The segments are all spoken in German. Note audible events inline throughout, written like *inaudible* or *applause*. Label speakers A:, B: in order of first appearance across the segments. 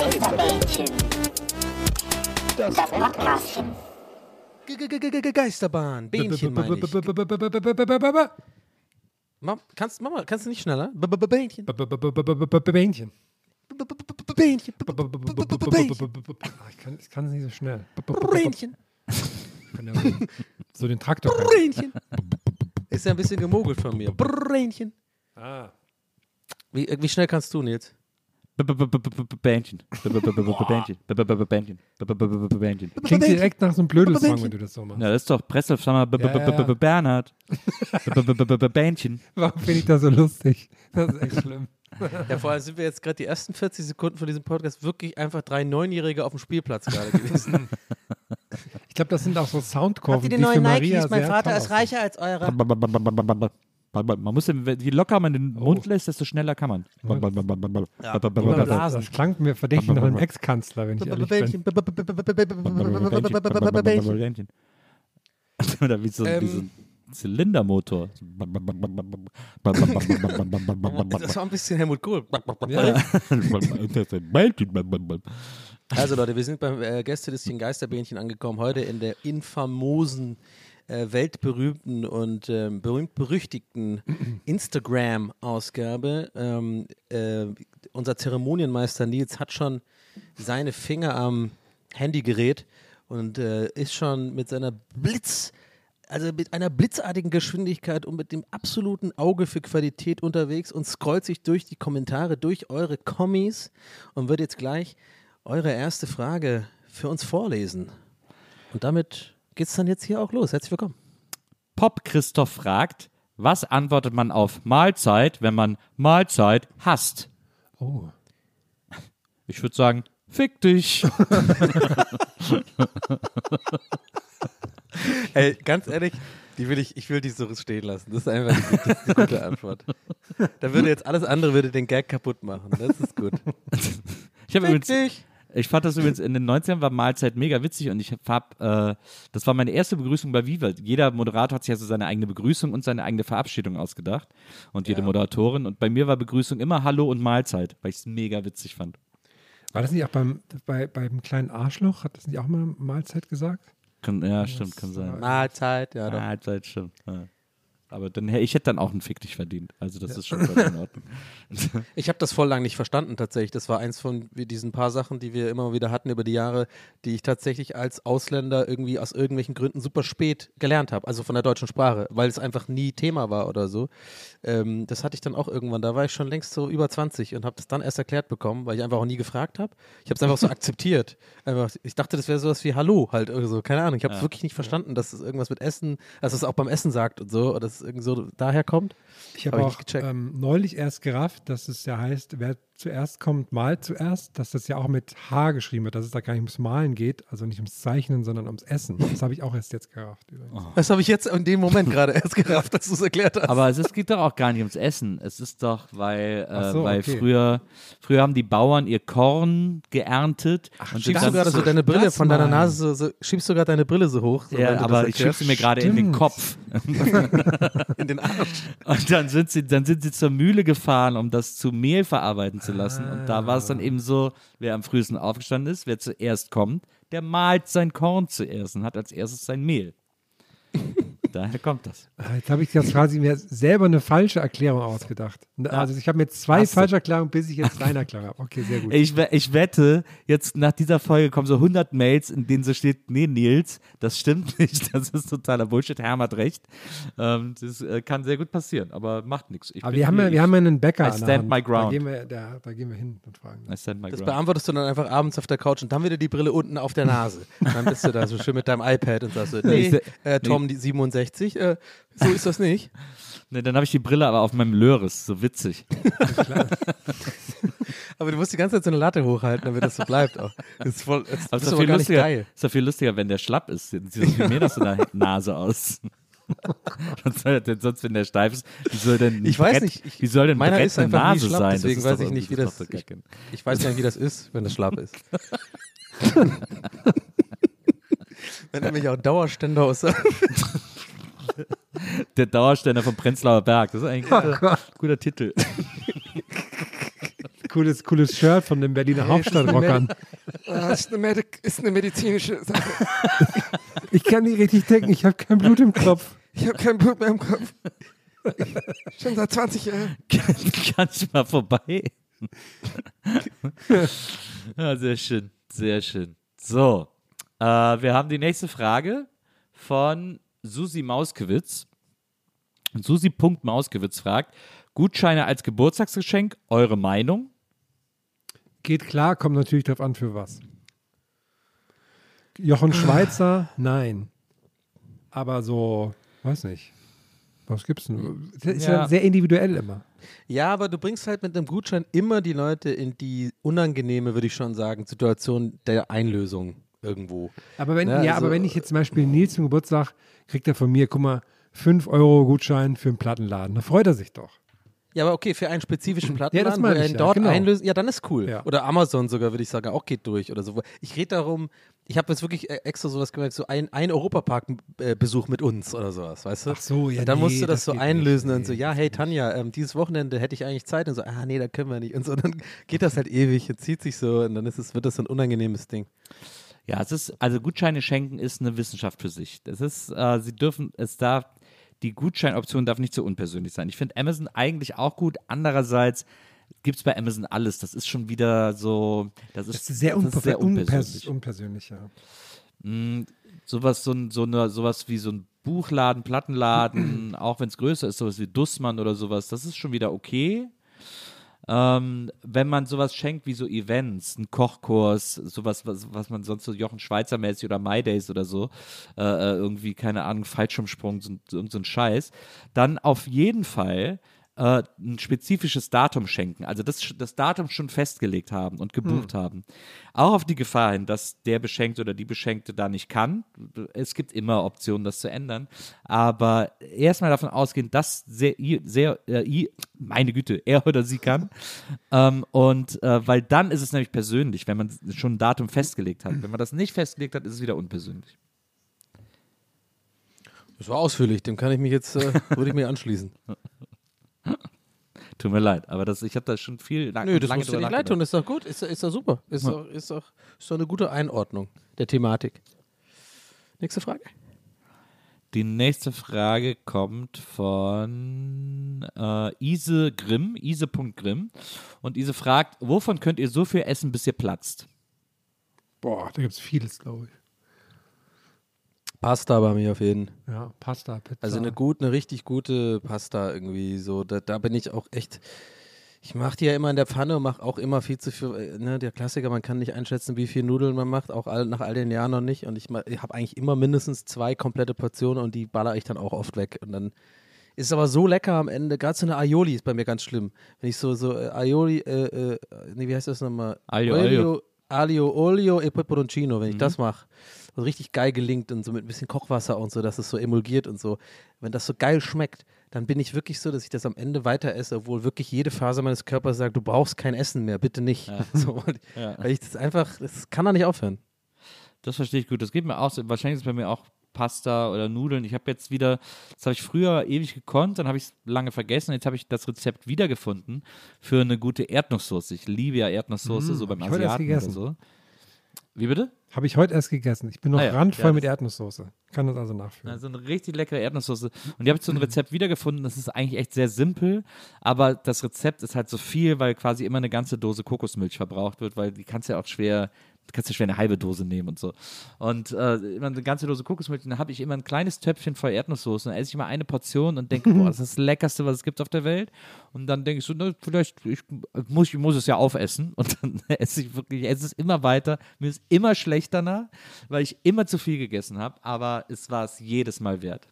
A: Geisterbällchen. Das Podcastchen.
B: Ge- ge- ge- ge- ge- Geisterbahn, Bähnchen meine ich. Kannst, mach mal, kannst du nicht schneller? Bähnchen.
C: Bähnchen.
B: Bähnchen.
C: Ich kann es kann nicht so schnell.
B: Bähnchen.
C: So- den Traktor.
B: Bähnchen. Ist ja ein bisschen gemogelt von mir. Bähnchen.
C: Ah.
B: Wie, wie schnell kannst du, Nils?
D: Bändchen. Bändchen. Bändchen. Bändchen.
C: Klingt direkt nach so einem Blödelsong, wenn du das so machst.
D: Ja, das ist doch Presslufthammer Bernhard. Bändchen.
C: Warum finde ich das so lustig? Das ist echt schlimm.
B: Ja, vor allem sind wir jetzt gerade die ersten 40 Sekunden von diesem Podcast wirklich einfach drei Neunjährige auf dem Spielplatz gerade gewesen.
C: Ich glaube, das sind auch so Soundkurven,
B: Habt ihr
C: die
B: die
C: für
B: neuen
C: Maria
B: Nikes? Mein Vater ist reicher als eurer.
D: Man muss, je locker man den Mund lässt, desto schneller kann man.
C: Das, klang mir verdächtig nach einem Ex-Kanzler, wenn ich ehrlich bin.
D: Oder wie so, wie so ein Zylindermotor.
B: Das war ein bisschen Helmut Kohl. Also Leute, wir sind beim äh, Gästelistchen Geisterbähnchen angekommen. Heute in der infamosen, äh, weltberühmten und ähm, berühmt-berüchtigten *clears throat* Instagram-Ausgabe. Ähm, äh, unser Zeremonienmeister Nils hat schon seine Finger am Handygerät und äh, ist schon mit seiner Blitz, also mit einer blitzartigen Geschwindigkeit und mit dem absoluten Auge für Qualität unterwegs und scrollt sich durch die Kommentare, durch eure Kommis und wird jetzt gleich eure erste Frage für uns vorlesen. Und damit geht's dann jetzt hier auch los. Herzlich willkommen.
D: Pop Christoph fragt, was antwortet man auf Mahlzeit, wenn man Mahlzeit hasst?
C: Oh.
D: Ich würde sagen, fick dich. *laughs*
B: Ey, ganz ehrlich, die will ich, ich will die so stehen lassen. Das ist einfach die, das ist eine gute Antwort. Da würde jetzt alles andere würde den Gag kaputt machen. Das ist gut.
D: Ich habe übrigens,
B: dich.
D: Ich fand das übrigens in den 90ern war Mahlzeit mega witzig und ich hab, äh, das war meine erste Begrüßung bei Viva. Jeder Moderator hat sich ja so seine eigene Begrüßung und seine eigene Verabschiedung ausgedacht und jede Moderatorin und bei mir war Begrüßung immer Hallo und Mahlzeit, weil ich es mega witzig fand.
C: War das nicht auch beim, bei, beim kleinen Arschloch? Hat das nicht auch mal Mahlzeit gesagt?
D: Kann, ja, stimmt, kann sein.
B: Mahlzeit, ja doch.
D: Mahlzeit, stimmt. Ja. Aber dann, ich hätte dann auch einen Fick dich verdient. Also das ist schon in Ordnung. *laughs*
B: Ich habe das voll lang nicht verstanden tatsächlich. Das war eins von diesen paar Sachen, die wir immer wieder hatten über die Jahre, die ich tatsächlich als Ausländer irgendwie aus irgendwelchen Gründen super spät gelernt habe. Also von der deutschen Sprache, weil es einfach nie Thema war oder so. Ähm, das hatte ich dann auch irgendwann. Da war ich schon längst so über 20 und habe das dann erst erklärt bekommen, weil ich einfach auch nie gefragt habe. Ich habe es einfach so *laughs* akzeptiert. Einfach, ich dachte, das wäre sowas wie Hallo halt oder so. Keine Ahnung. Ich habe es wirklich nicht verstanden, dass es irgendwas mit Essen, dass es auch beim Essen sagt und so, oder dass es irgendwie so daher kommt.
C: Ich habe
B: Hab ich
C: auch
B: gecheckt.
C: ähm, neulich erst gerafft, dass es ja heißt, wer zuerst kommt, malt zuerst, dass das ja auch mit H geschrieben wird, dass es da gar nicht ums Malen geht, also nicht ums Zeichnen, sondern ums Essen. Das habe ich auch erst jetzt gerafft. Übrigens.
B: Das habe ich jetzt in dem Moment gerade erst gerafft, dass du es erklärt hast.
D: Aber es ist, geht doch auch gar nicht ums Essen. Es ist doch, weil, äh,
C: Ach so,
D: weil
C: okay.
D: früher, früher haben die Bauern ihr Korn geerntet. und
B: Schiebst du gerade so deine Brille von deiner. Nase, so, so, schiebst du gerade deine Brille so hoch? So,
D: Ja, aber ich schieb sie mir gerade in den. Kopf.
B: in den Arsch.
D: Und dann sind sie, dann sind sie zur Mühle gefahren, um das zu Mehl verarbeiten zu lassen. Und da war es dann eben so, wer am frühesten aufgestanden ist, wer zuerst kommt, der mahlt sein Korn zuerst und hat als erstes sein Mehl. Daher kommt das.
C: Ah, Jetzt habe ich jetzt quasi mir selber eine falsche Erklärung ausgedacht. Also ich habe mir zwei
D: Hast du.
C: falsche Erklärungen, bis ich jetzt deine Erklärung habe. Okay, sehr gut.
D: Ich, ich wette, jetzt nach dieser Folge kommen so 100 Mails, in denen so steht, nee, Nils, das stimmt *laughs* nicht, das ist totaler Bullshit, Herm hat recht. Ähm, das äh, kann sehr gut passieren, aber macht nichts. Ich
C: Aber wir haben, ja,
D: ich-
C: wir haben ja einen Bäcker
D: I stand my ground.
C: Da gehen wir, da, da gehen wir hin und fragen.
D: I stand my
B: Das
D: ground.
B: beantwortest du dann einfach abends auf der Couch und dann wieder die Brille unten auf der Nase. Dann bist du da so schön mit deinem iPad und sagst so, *laughs* nee, äh, Tom, die 67, äh, so ist das nicht. *laughs*
D: Nee, dann habe ich die Brille aber auf meinem Löris, so witzig. *laughs*
B: Aber du musst die ganze Zeit so eine Latte hochhalten, damit das so bleibt auch. Das ist voll, das,
D: Aber
B: das
D: ist doch viel lustiger,
B: geil.
D: ist doch viel lustiger, wenn der schlapp ist. Sieht doch viel mehr nach so einer *laughs* Nase aus. Was soll denn sonst, wenn der steif ist? Wie soll denn
B: Ich weiß
D: Brett,
B: nicht, ich-
D: wie soll denn ein
B: meiner
D: Brett
B: ist einfach
D: Nase
B: schlapp,
D: sein?
B: deswegen weiß ich nicht, wie das-
D: kein-
B: Ich weiß nicht, wie das ist, wenn das schlapp ist. wenn nämlich auch Dauerständer aus.
D: Der Dauerständer vom Prenzlauer Berg. Das ist eigentlich ein guter, guter Titel. *laughs*
C: Cooles, cooles Shirt von den Berliner Hauptstadtrockern.
B: Das ist eine, ist eine medizinische Sache. *laughs*
C: Ich kann nicht richtig denken, ich habe kein Blut im Kopf.
B: Ich habe kein Blut mehr im Kopf. Schon seit 20 Jahren. *laughs*
D: Kann ich mal vorbei? ja, sehr schön. Sehr schön. So, äh, wir haben die nächste Frage von Susi Mauskewitz. Und Susi.mauskewitz fragt: Gutscheine als Geburtstagsgeschenk, eure Meinung?
C: Geht klar, kommt natürlich drauf an, für was. Jochen Schweizer, nein. Aber so, weiß nicht. Was gibt's denn? Das ist ja,
D: Ja.
C: sehr individuell immer.
B: Ja, aber du bringst halt mit einem Gutschein immer die Leute in die unangenehme, würde ich schon sagen, Situation der Einlösung irgendwo.
C: Aber wenn,
B: Ja,
C: ja,
B: also-
C: aber wenn ich jetzt zum Beispiel Nils zum Geburtstag, kriegt er von mir, guck mal, 5 Euro Gutschein für einen Plattenladen. Da freut er sich doch.
B: Ja, aber okay, für einen spezifischen Plattenladen,
C: meine
B: wo er ihn
C: ja,
B: dort
C: genau.
B: einlöst, ja, dann ist cool.
C: Ja.
B: Oder Amazon sogar, würde ich sagen, auch geht durch oder so. Ich rede darum, ich habe jetzt wirklich äh, extra sowas gemerkt, so ein, ein Europapark-Besuch mit uns oder sowas, weißt du?
C: Ach so, ja,
B: Und dann
C: nee,
B: musst du das,
C: das
B: so einlösen
C: nicht,
B: und so,
C: nee,
B: ja, hey Tanja, ähm, dieses Wochenende hätte ich eigentlich Zeit und so, ah nee, da können wir nicht und so, dann geht das halt ewig und zieht sich so und dann ist es, wird das so ein unangenehmes Ding.
D: Ja, es ist, also Gutscheine schenken ist eine Wissenschaft für sich. Das ist, äh, sie dürfen, es darf, die Gutscheinoption darf nicht so unpersönlich sein. Ich finde Amazon eigentlich auch gut. Andererseits gibt es bei Amazon alles. Das ist schon wieder so, das ist,
C: Das ist sehr,
D: das
C: unper
D: ist sehr
C: unpersönlich.
D: unpersönlich.
C: ja.
D: Mm, sowas, so, so eine, sowas wie so ein Buchladen, Plattenladen, *clears throat* auch wenn es größer ist, sowas wie Dussmann oder sowas, das ist schon wieder okay. Ähm, wenn man sowas schenkt wie so Events, ein Kochkurs, sowas, was, was man sonst so Jochen Schweizer mäßig oder My Days oder so, äh, äh, irgendwie, keine Ahnung, Fallschirmsprung, so, so, so ein Scheiß, dann auf jeden Fall äh, ein spezifisches Datum schenken, also das, das Datum schon festgelegt haben und gebucht haben. Auch auf die Gefahr hin, dass der Beschenkte oder die Beschenkte da nicht kann. Es gibt immer Optionen, das zu ändern. Aber erstmal davon ausgehen, dass sehr, sehr äh, meine Güte, er oder sie kann. *laughs* ähm, und äh, weil dann ist es nämlich persönlich, wenn man schon ein Datum festgelegt hat. Wenn man das nicht festgelegt hat, ist es wieder unpersönlich.
B: Das war ausführlich, dem kann ich mich jetzt, äh, *laughs* würde ich mir anschließen. *laughs* *laughs*
D: Tut mir leid, aber das, ich habe da schon viel lang,
B: Nö, das
D: lange
B: musst du nicht leid tun, ist doch gut, ist, doch- ist doch super. Ist, doch, ist, doch, ist doch eine gute Einordnung der Thematik. Nächste Frage.
D: Die nächste Frage kommt von äh, Ise Grimm, Ise.grimm. Und Ise fragt, wovon könnt ihr so viel essen, bis ihr platzt?
C: Boah, da gibt es vieles, glaube ich.
B: Pasta bei mir auf jeden Fall.
C: Ja, Pasta, Pizza.
B: Also eine gut, eine richtig gute Pasta irgendwie so. Da, da bin ich auch echt. Ich mache die ja immer in der Pfanne und mache auch immer viel zu viel. äh, Ne, der Klassiker, man kann nicht einschätzen, wie viel Nudeln man macht, auch all, nach all den Jahren noch nicht. Und ich, ich habe eigentlich immer mindestens zwei komplette Portionen und die baller ich dann auch oft weg. Und dann ist es aber so lecker am Ende. Gerade so eine Aioli ist bei mir ganz schlimm. Wenn ich so, so äh, Aioli, äh, äh, nee, wie heißt das nochmal?
D: Aglio,
B: Olio, Aglio, Olio e peperoncino, wenn ich das mache. So richtig geil gelingt und so mit ein bisschen Kochwasser und so, dass es so emulgiert und so. Wenn das so geil schmeckt, dann bin ich wirklich so, dass ich das am Ende weiter esse, obwohl wirklich jede Phase meines Körpers sagt, du brauchst kein Essen mehr, bitte nicht. *laughs* So, und-
D: Ja.
B: Weil ich das einfach, das kann da nicht aufhören.
D: Das verstehe ich gut. Das geht mir auch so. Wahrscheinlich ist es bei mir auch Pasta oder Nudeln. Ich habe jetzt wieder, das habe ich früher ewig gekonnt, dann habe ich es lange vergessen. Jetzt habe ich das Rezept wiedergefunden für eine gute Erdnusssoße. Ich liebe ja Erdnusssoße,
C: Mm,
D: so beim Asiaten oder so. Wie bitte?
C: Habe ich heute erst gegessen. Ich bin noch
D: Ah ja,
C: randvoll
D: ja,
C: mit Erdnusssoße. Kann das also nachfüllen.
D: Also eine richtig leckere Erdnusssoße. Und die habe ich so ein Rezept wiedergefunden. Das ist eigentlich echt sehr simpel, aber das Rezept ist halt so viel, weil quasi immer eine ganze Dose Kokosmilch verbraucht wird, weil die kannst ja auch schwer, du kannst ja schwer eine halbe Dose nehmen und so. Und äh, immer eine ganze Dose Kokosmilch, dann habe ich immer ein kleines Töpfchen voll Erdnusssoße. Dann esse ich immer eine Portion und denke, boah, *laughs* das ist das Leckerste, was es gibt auf der Welt. Und dann denke ich so, na, vielleicht ich, muss ich muss es ja aufessen. Und dann *laughs* esse ich wirklich, ich esse es immer weiter. Mir ist immer schlecht danach, weil ich immer zu viel gegessen habe. Aber es war es jedes Mal wert.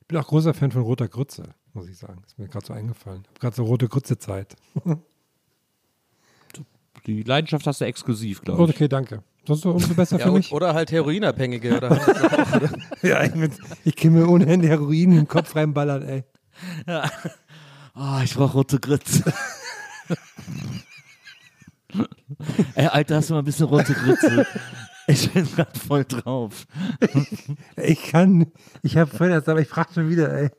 C: Ich bin auch großer Fan von roter Grütze, muss ich sagen. Ist mir gerade so eingefallen. Ich habe gerade so rote Grütze-Zeit. *laughs*
D: Die Leidenschaft hast du exklusiv, glaube ich.
C: Okay, danke. Sonst umso besser
B: Ja,
C: für mich.
B: oder halt Heroinabhängige. Oder halt *laughs*
C: Ja, ich, mit- ich kann mir ohne Ende Heroin in den Kopf reinballern, ey.
D: Oh, ich brauche rote Grütze. *laughs* Ey, Alter, hast du mal ein bisschen rote Grütze? Ich bin gerade voll drauf. *laughs*
C: Ich kann, ich habe vorhin aber ich frage schon wieder, ey.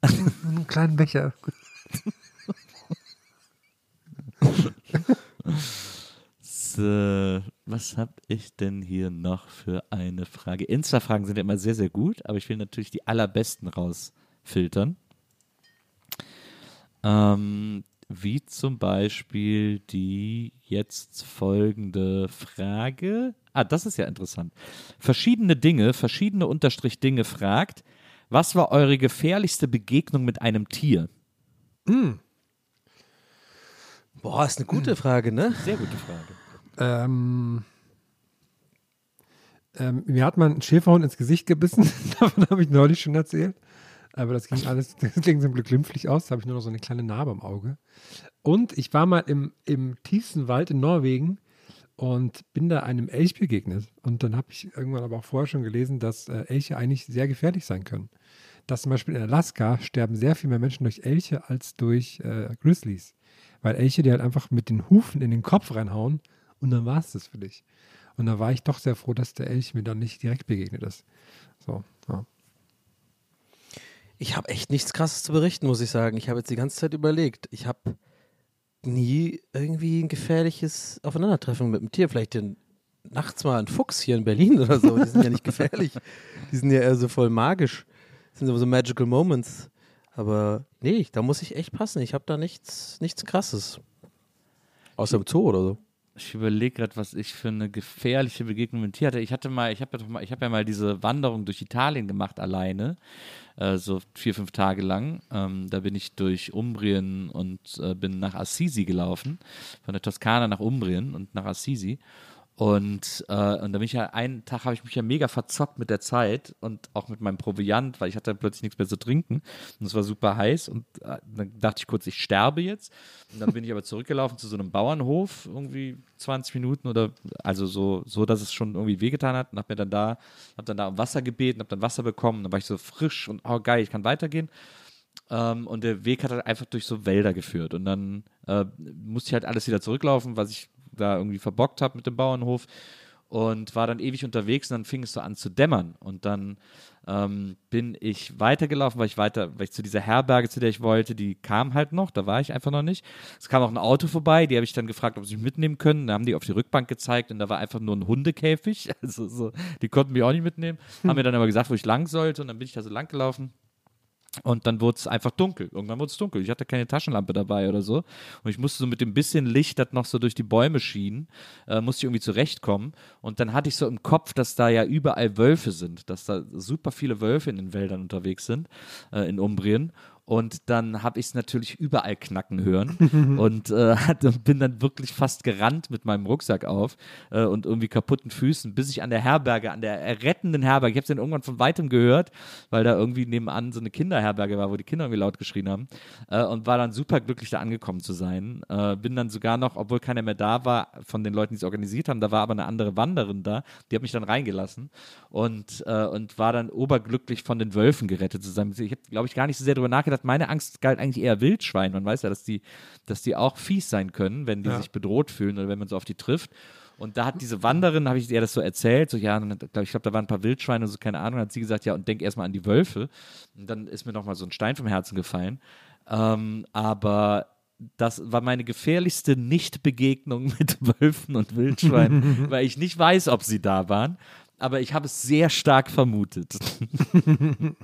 C: Einen kleinen Becher.
D: So, was habe ich denn hier noch für eine Frage? Insta-Fragen sind ja immer sehr, sehr gut, aber ich will natürlich die allerbesten rausfiltern. Ähm, wie zum Beispiel die jetzt folgende Frage. Ah, das ist ja interessant. Verschiedene Dinge, verschiedene Unterstrich Dinge fragt, was war eure gefährlichste Begegnung mit einem Tier?
B: Boah, ist eine gute Frage, ne?
D: Sehr gute Frage.
C: Ähm, ähm, mir hat man ein Schäferhund ins Gesicht gebissen. *laughs* Davon habe ich neulich schon erzählt. Aber das ging alles, das ging zum Glück glimpflich aus. Da habe ich nur noch so eine kleine Narbe am Auge. Und ich war mal im, im tiefsten Wald in Norwegen und bin da einem Elch begegnet. Und dann habe ich irgendwann aber auch vorher schon gelesen, dass äh, Elche eigentlich sehr gefährlich sein können. Dass zum Beispiel in Alaska sterben sehr viel mehr Menschen durch Elche als durch äh, Grizzlies. Weil Elche dir halt einfach mit den Hufen in den Kopf reinhauen und dann war es das für dich. Und da war ich doch sehr froh, dass der Elch mir dann nicht direkt begegnet ist. So, ja.
B: Ich habe echt nichts Krasses zu berichten, muss ich sagen. Ich habe jetzt die ganze Zeit überlegt. Ich habe nie irgendwie ein gefährliches Aufeinandertreffen mit einem Tier. Vielleicht den, nachts mal ein Fuchs hier in Berlin oder so. Die sind ja nicht gefährlich. Die sind ja eher so voll magisch. Das sind so Magical Moments. Aber nee, da muss ich echt passen. Ich habe da nichts, nichts Krasses. Außer im Zoo oder so.
D: Ich überlege gerade, was ich für eine gefährliche Begegnung mit Tier hatte. Ich hatte mal, ich habe ja, mal- ich hab ja mal diese Wanderung durch Italien gemacht alleine, äh, so vier, fünf Tage lang. Ähm, da bin ich durch Umbrien und äh, bin nach Assisi gelaufen, von der Toskana nach Umbrien und nach Assisi. Und, äh, und da bin ich ja, einen Tag habe ich mich ja mega verzockt mit der Zeit und auch mit meinem Proviant, weil ich hatte dann plötzlich nichts mehr zu trinken und es war super heiß und äh, dann dachte ich kurz, ich sterbe jetzt. Und dann bin ich aber zurückgelaufen zu so einem Bauernhof, irgendwie 20 Minuten oder also so, so dass es schon irgendwie wehgetan hat und habe mir dann da, habe dann da um Wasser gebeten, habe dann Wasser bekommen, dann war ich so frisch und oh geil, ich kann weitergehen. Ähm, und der Weg hat halt einfach durch so Wälder geführt. Und dann äh, musste ich halt alles wieder zurücklaufen, was ich da irgendwie verbockt habe mit dem Bauernhof. Und war dann ewig unterwegs und dann fing es so an zu dämmern. Und dann ähm, bin ich weitergelaufen, weil ich weiter, weil ich zu dieser Herberge, zu der ich wollte, die kam halt noch, da war ich einfach noch nicht. Es kam auch ein Auto vorbei, die habe ich dann gefragt, ob sie mich mitnehmen können. Da haben die auf die Rückbank gezeigt und da war einfach nur ein Hundekäfig. *laughs* Also so, die konnten mich auch nicht mitnehmen. Haben mir dann aber gesagt, wo ich lang sollte und dann bin ich da so lang gelaufen. Und dann wurde es einfach dunkel. Irgendwann wurde es dunkel. Ich hatte keine Taschenlampe dabei oder so. Und ich musste so mit dem bisschen Licht, das noch so durch die Bäume schien, äh, musste ich irgendwie zurechtkommen. Und dann hatte ich so im Kopf, dass da ja überall Wölfe sind, dass da super viele Wölfe in den Wäldern unterwegs sind, äh, in Umbrien. Und dann habe ich es natürlich überall knacken hören *laughs* und äh, bin dann wirklich fast gerannt mit meinem Rucksack auf äh, und irgendwie kaputten Füßen, bis ich an der Herberge, an der rettenden Herberge, ich habe es dann irgendwann von weitem gehört, weil da irgendwie nebenan so eine Kinderherberge war, wo die Kinder irgendwie laut geschrien haben äh, und war dann super glücklich, da angekommen zu sein. Äh, bin dann sogar noch, obwohl keiner mehr da war, von den Leuten, die es organisiert haben, da war aber eine andere Wanderin da, die hat mich dann reingelassen und, äh, und war dann oberglücklich von den Wölfen gerettet zu sein. Ich habe, glaube ich, gar nicht so sehr darüber nachgedacht. Meine Angst galt eigentlich eher Wildschwein. Man weiß ja, dass die, dass die auch fies sein können, wenn die
C: Ja.
D: sich bedroht fühlen oder wenn man so auf die trifft. Und da hat diese Wanderin, habe ich ihr das so erzählt, so ja, ich glaube, da waren ein paar Wildschweine, so keine Ahnung, hat sie gesagt, ja, und denk erstmal an die Wölfe. Und dann ist mir nochmal so ein Stein vom Herzen gefallen. Ähm, aber das war meine gefährlichste Nichtbegegnung *laughs* mit Wölfen und Wildschweinen, *laughs* weil ich nicht weiß, ob sie da waren. Aber ich habe es sehr stark vermutet. *laughs*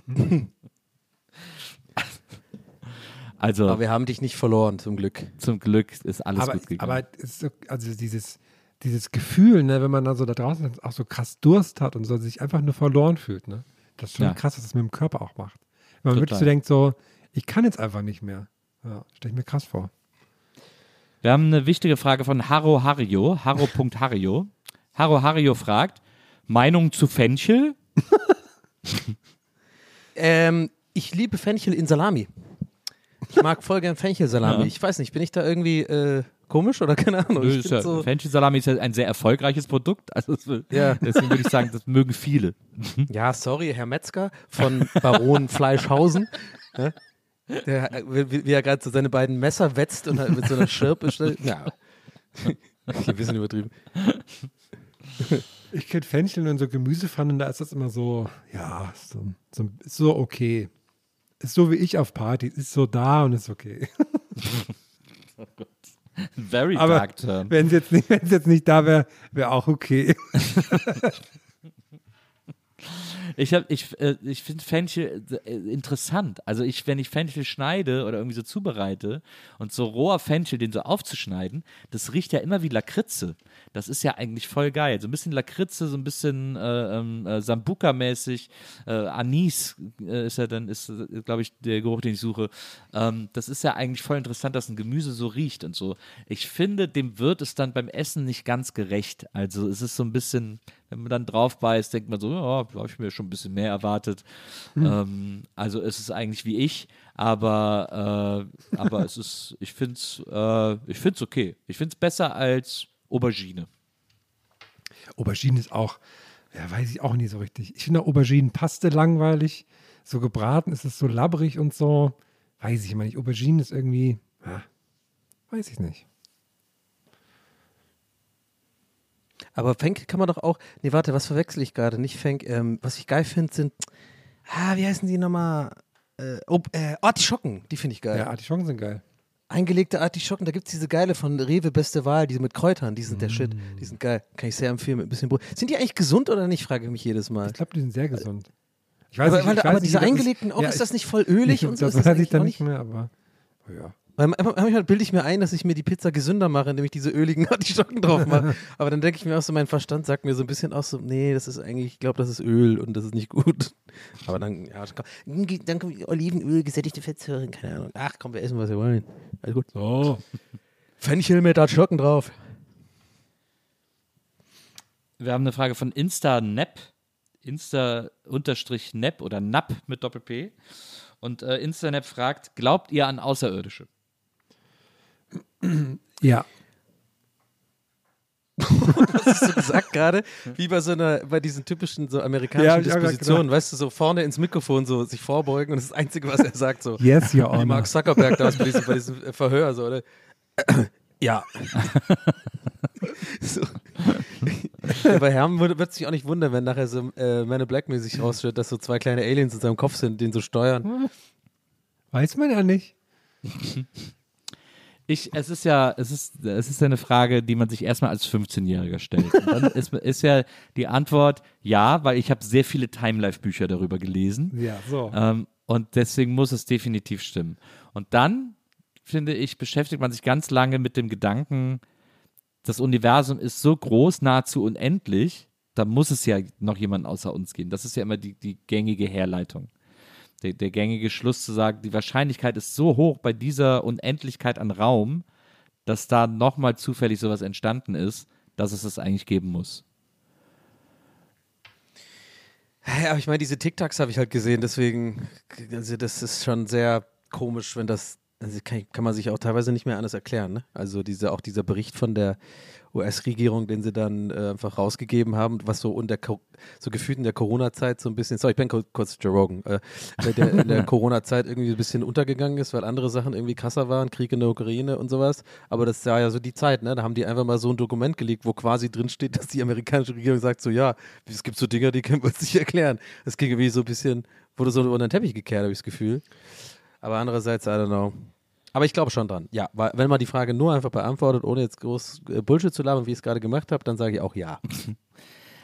D: also
B: Aber wir haben dich nicht verloren, zum Glück.
D: zum Glück ist alles
C: aber,
D: gut gegangen.
C: aber so, also dieses, dieses Gefühl, ne, wenn man dann so da draußen auch so krass Durst hat und so sich einfach nur verloren fühlt, ne? Das ist schon
D: Ja.
C: krass, was das mit dem Körper auch macht. Wenn man wirklich
D: Total.
C: so denkt, so, ich kann jetzt einfach nicht mehr. Ja, stelle ich mir krass vor.
D: Wir haben eine wichtige Frage von Haro Hario, Haro.hario. Haro Hario fragt, Meinung zu Fenchel? *laughs*
B: Ähm, ich liebe Fenchel in Salami. Ich mag voll gern Fenchelsalami.
D: Ja.
B: Ich weiß nicht, bin ich da irgendwie äh, komisch oder keine Ahnung?
D: Nö, ist ja,
B: so,
D: Fenchelsalami ist ja ein sehr erfolgreiches Produkt. Also will-
B: Ja.
D: deswegen würde ich sagen, das mögen viele. *laughs*
B: ja, sorry, Herr Metzger von Baron Fleischhausen. Der, wie, wie er gerade so seine beiden Messer wetzt und mit so einer Schirpe stellt. Ja. Ein bisschen übertrieben.
C: Ich kenne Fenchel und so Gemüsepfannen, da ist das immer so, ja, so, so, so okay. Ist so wie ich auf Partys, ist so da und ist okay.
D: Very
C: Aber
D: dark turn.
C: wenn es jetzt, nicht- jetzt nicht da wäre, wäre auch okay. *laughs*
D: Ich, hab- ich, äh, ich finde Fenchel äh, interessant. Also ich, wenn ich Fenchel schneide oder irgendwie so zubereite und so roher Fenchel, den so aufzuschneiden, das riecht ja immer wie Lakritze. Das ist ja eigentlich voll geil. So ein bisschen Lakritze, so ein bisschen äh, ähm, äh, Sambuca-mäßig. Äh, Anis äh, ist ja dann, ist, glaube ich, der Geruch, den ich suche. Ähm, das ist ja eigentlich voll interessant, dass ein Gemüse so riecht und so. Ich finde, dem wird es dann beim Essen nicht ganz gerecht. Also es ist so ein bisschen, wenn man dann drauf beißt, denkt man so, ja, da habe ich mir schon ein bisschen mehr erwartet. Ähm, also es ist eigentlich wie ich, aber, äh, aber es ist, ich finde es äh, ich find's okay. Ich finde es besser als Aubergine.
C: Aubergine ist auch, ja, weiß ich auch nie so richtig. Ich finde Auberginenpaste langweilig. So gebraten ist es so labbrig und so. Weiß ich immer nicht. Aubergine ist irgendwie, ja, weiß ich nicht.
B: Aber Fenkel kann man doch auch. Nee, warte, was verwechsel ich gerade? Nicht Fenk. Ähm, was ich geil finde, sind. Ah, wie heißen die nochmal? Äh, oh, äh, Artischocken, die finde ich geil.
C: Ja, Artischocken sind geil.
B: Eingelegte Artischocken, da gibt es diese geile von Rewe Beste Wahl, diese mit Kräutern, die sind der Shit. Die sind geil. Kann ich sehr empfehlen mit ein bisschen Brot. Sind die eigentlich gesund oder nicht, frage ich mich jedes Mal.
C: Ich glaube, die sind sehr gesund. Ich
B: Aber,
C: nicht- ich
B: aber
C: weiß
B: diese
C: nicht, es-
B: eingelegten auch,
C: ja,
B: ist das nicht voll ölig und so?
C: Das
B: Ist das
C: weiß ich dann nicht mehr, aber oh ja.
B: Weil manchmal bilde ich mir ein, dass ich mir die Pizza gesünder mache, indem ich diese öligen *laughs* Artischocken drauf mache. *laughs* Aber dann denke ich mir auch so, mein Verstand sagt mir so ein bisschen auch so, nee, das ist eigentlich, ich glaube, das ist Öl und das ist nicht gut. *laughs* Aber dann, ja, komm, dann kommt Olivenöl, gesättigte Fettsäuren, keine Ahnung. Ach komm, wir essen, was wir wollen. Alles gut.
C: So.
B: Fenchel mit Artischocken drauf.
D: Wir haben eine Frage von Insta-Nap. Insta-Nap oder Nap mit Doppel-P. Und äh, Insta-Nap fragt, glaubt ihr an Außerirdische?
C: Ja. *laughs*
B: Was hast du gesagt gerade? Wie bei so einer, bei diesen typischen so
C: Ja,
B: amerikanischen
C: grad
B: Dispositionen, weißt du, so vorne ins Mikrofon so sich vorbeugen und das, Einzige, was er sagt, so.
C: Yes, Your
B: Wie
C: Honor.
B: Mark Zuckerberg damals bei diesem, bei diesem Verhör, so, oder? *clears throat* Ja. *laughs* so. Ja, Bei Herm wird wird sich auch nicht wundern, wenn nachher so äh, Man in Black mäßig rausstellt, dass so zwei kleine Aliens in seinem Kopf sind, den so steuern.
C: Weiß man ja nicht. *laughs*
D: Ich, es ist ja, es ist, es ist ja eine Frage, die man sich erstmal als 15-Jähriger stellt. Und dann ist, *laughs* ist ja die Antwort ja, weil ich habe sehr viele Time-Life-Bücher darüber gelesen.
C: Ja, so.
D: Ähm, und deswegen muss es definitiv stimmen. Und dann, finde ich, beschäftigt man sich ganz lange mit dem Gedanken, das Universum ist so groß, nahezu unendlich, da muss es ja noch jemand außer uns geben. Das ist ja immer die, die gängige Herleitung. Der, der gängige Schluss zu sagen, die Wahrscheinlichkeit ist so hoch bei dieser Unendlichkeit an Raum, dass da nochmal zufällig sowas entstanden ist, dass es es eigentlich geben muss.
B: Ja, aber ich meine, diese TikToks habe ich halt gesehen, deswegen, also das ist schon sehr komisch, wenn das, also kann, kann man sich auch teilweise nicht mehr anders erklären. Ne? Also diese, auch dieser Bericht von der US-Regierung, den sie dann äh, einfach rausgegeben haben, was so unter so gefühlt in der Corona-Zeit so ein bisschen, sorry, ich bin kur- kurz Joe Rogan, äh, der in der *laughs* Corona-Zeit irgendwie ein bisschen untergegangen ist, weil andere Sachen irgendwie krasser waren, Krieg in der Ukraine und sowas. Aber das war ja so die Zeit, ne? Da haben die einfach mal so ein Dokument gelegt, wo quasi drin steht, dass die amerikanische Regierung sagt, so ja, es gibt so Dinge, die können wir uns nicht erklären. Das ging irgendwie so ein bisschen, wurde so unter den Teppich gekehrt, habe ich das Gefühl. Aber andererseits, I don't know. Aber ich glaube schon dran. Ja, weil wenn man die Frage nur einfach beantwortet, ohne jetzt groß äh, Bullshit zu labern, wie ich es gerade gemacht habe, dann sage ich auch ja. *laughs*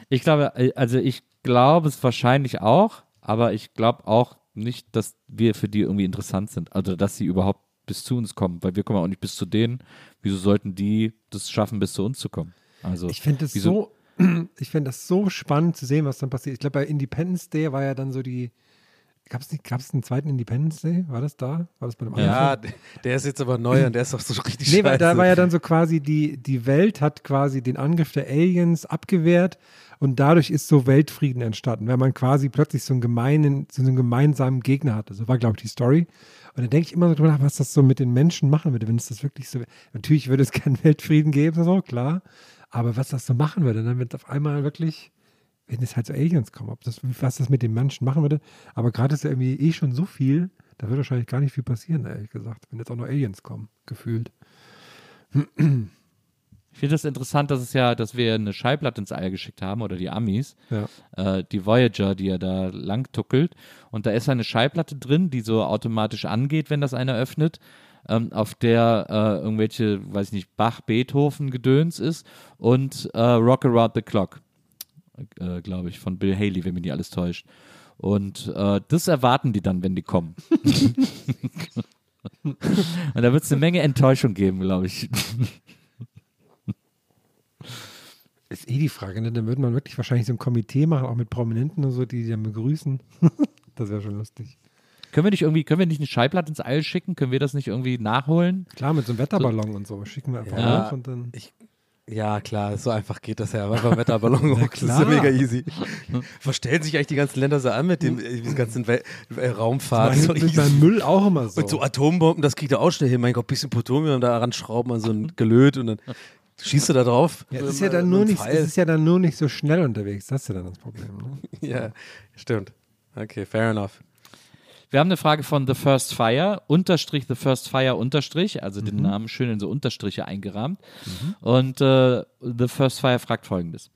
D: Ich glaube, äh, also ich glaube es wahrscheinlich auch, aber ich glaube auch nicht, dass wir für die irgendwie interessant sind. Also, dass sie überhaupt bis zu uns kommen, weil wir kommen auch nicht bis zu denen. Wieso sollten die das schaffen, bis zu uns zu kommen? Also,
C: Ich finde es so, *clears throat* ich finde das so spannend zu sehen, was dann passiert. Ich glaube, bei Independence Day war ja dann so die, gab es einen zweiten Independence Day? War das da? War das bei dem
B: Ja,
C: anderen?
B: d- der ist jetzt aber neu und der ist auch so richtig
C: Nee, weil da
B: scheiße.
C: war ja dann so quasi die, die Welt hat quasi den Angriff der Aliens abgewehrt und dadurch ist so Weltfrieden entstanden, weil man quasi plötzlich so einen gemeinen, so einen gemeinsamen Gegner hatte. So war, glaube ich, die Story. Und da denke ich immer so drüber nach, was das so mit den Menschen machen würde, wenn es das wirklich so Natürlich würde es *laughs* keinen Weltfrieden geben, so, klar. Aber was das so machen würde, dann wird auf einmal wirklich, wenn es halt so Aliens kommen, ob das, was das mit den Menschen machen würde. Aber gerade ist ja irgendwie eh schon so viel, da wird wahrscheinlich gar nicht viel passieren, ehrlich gesagt, wenn jetzt auch noch Aliens kommen, gefühlt.
D: Ich finde das interessant, dass es ja, dass wir eine Schallplatte ins All geschickt haben oder die Amis,
C: Ja.
D: äh, die Voyager, die ja da lang tuckelt. Und da ist eine Schallplatte drin, die so automatisch angeht, wenn das einer öffnet, ähm, auf der äh, irgendwelche, weiß ich nicht, Bach, Beethoven Gedöns ist und äh, Rock Around the Clock, äh, glaube ich, von Bill Haley, wenn mich nicht alles täuscht. Und äh, das erwarten die dann, wenn die kommen. *laughs* und da wird es eine Menge Enttäuschung geben, glaube ich.
C: Ist eh die Frage, ne? Dann würde man wirklich wahrscheinlich so ein Komitee machen, auch mit Prominenten und so, die die dann begrüßen. *laughs* das wäre schon lustig.
D: Können wir nicht irgendwie, können wir nicht eine Schallplatte ins All schicken? Können wir das nicht irgendwie nachholen?
C: Klar, mit so einem Wetterballon und so. Schicken wir einfach
B: Ja.
C: und dann.
B: Ja, klar, so einfach geht das ja. Einfach Wetterballon *laughs* hoch, das ist ja mega easy. Verstellen sich eigentlich die ganzen Länder so an mit dem äh, diesem ganzen Wel äh, Raumfahrt. So
C: mit meinem Müll auch immer so.
B: Und so Atombomben, das kriegt er auch schnell hin. Mein Gott, bisschen Plutonium da ranschrauben an so ein Gelöt und dann schießt du da drauf.
C: ja, es ist ja,
B: Mit
C: dann nur nicht, es ist ja dann nur nicht so schnell unterwegs. Das ist ja dann das Problem. Ne?
B: Ja, stimmt. Okay, fair enough.
D: Wir haben eine Frage von The First Fire, Unterstrich The First Fire, Unterstrich, also den Namen schön in so Unterstriche eingerahmt. Und äh, The First Fire fragt folgendes.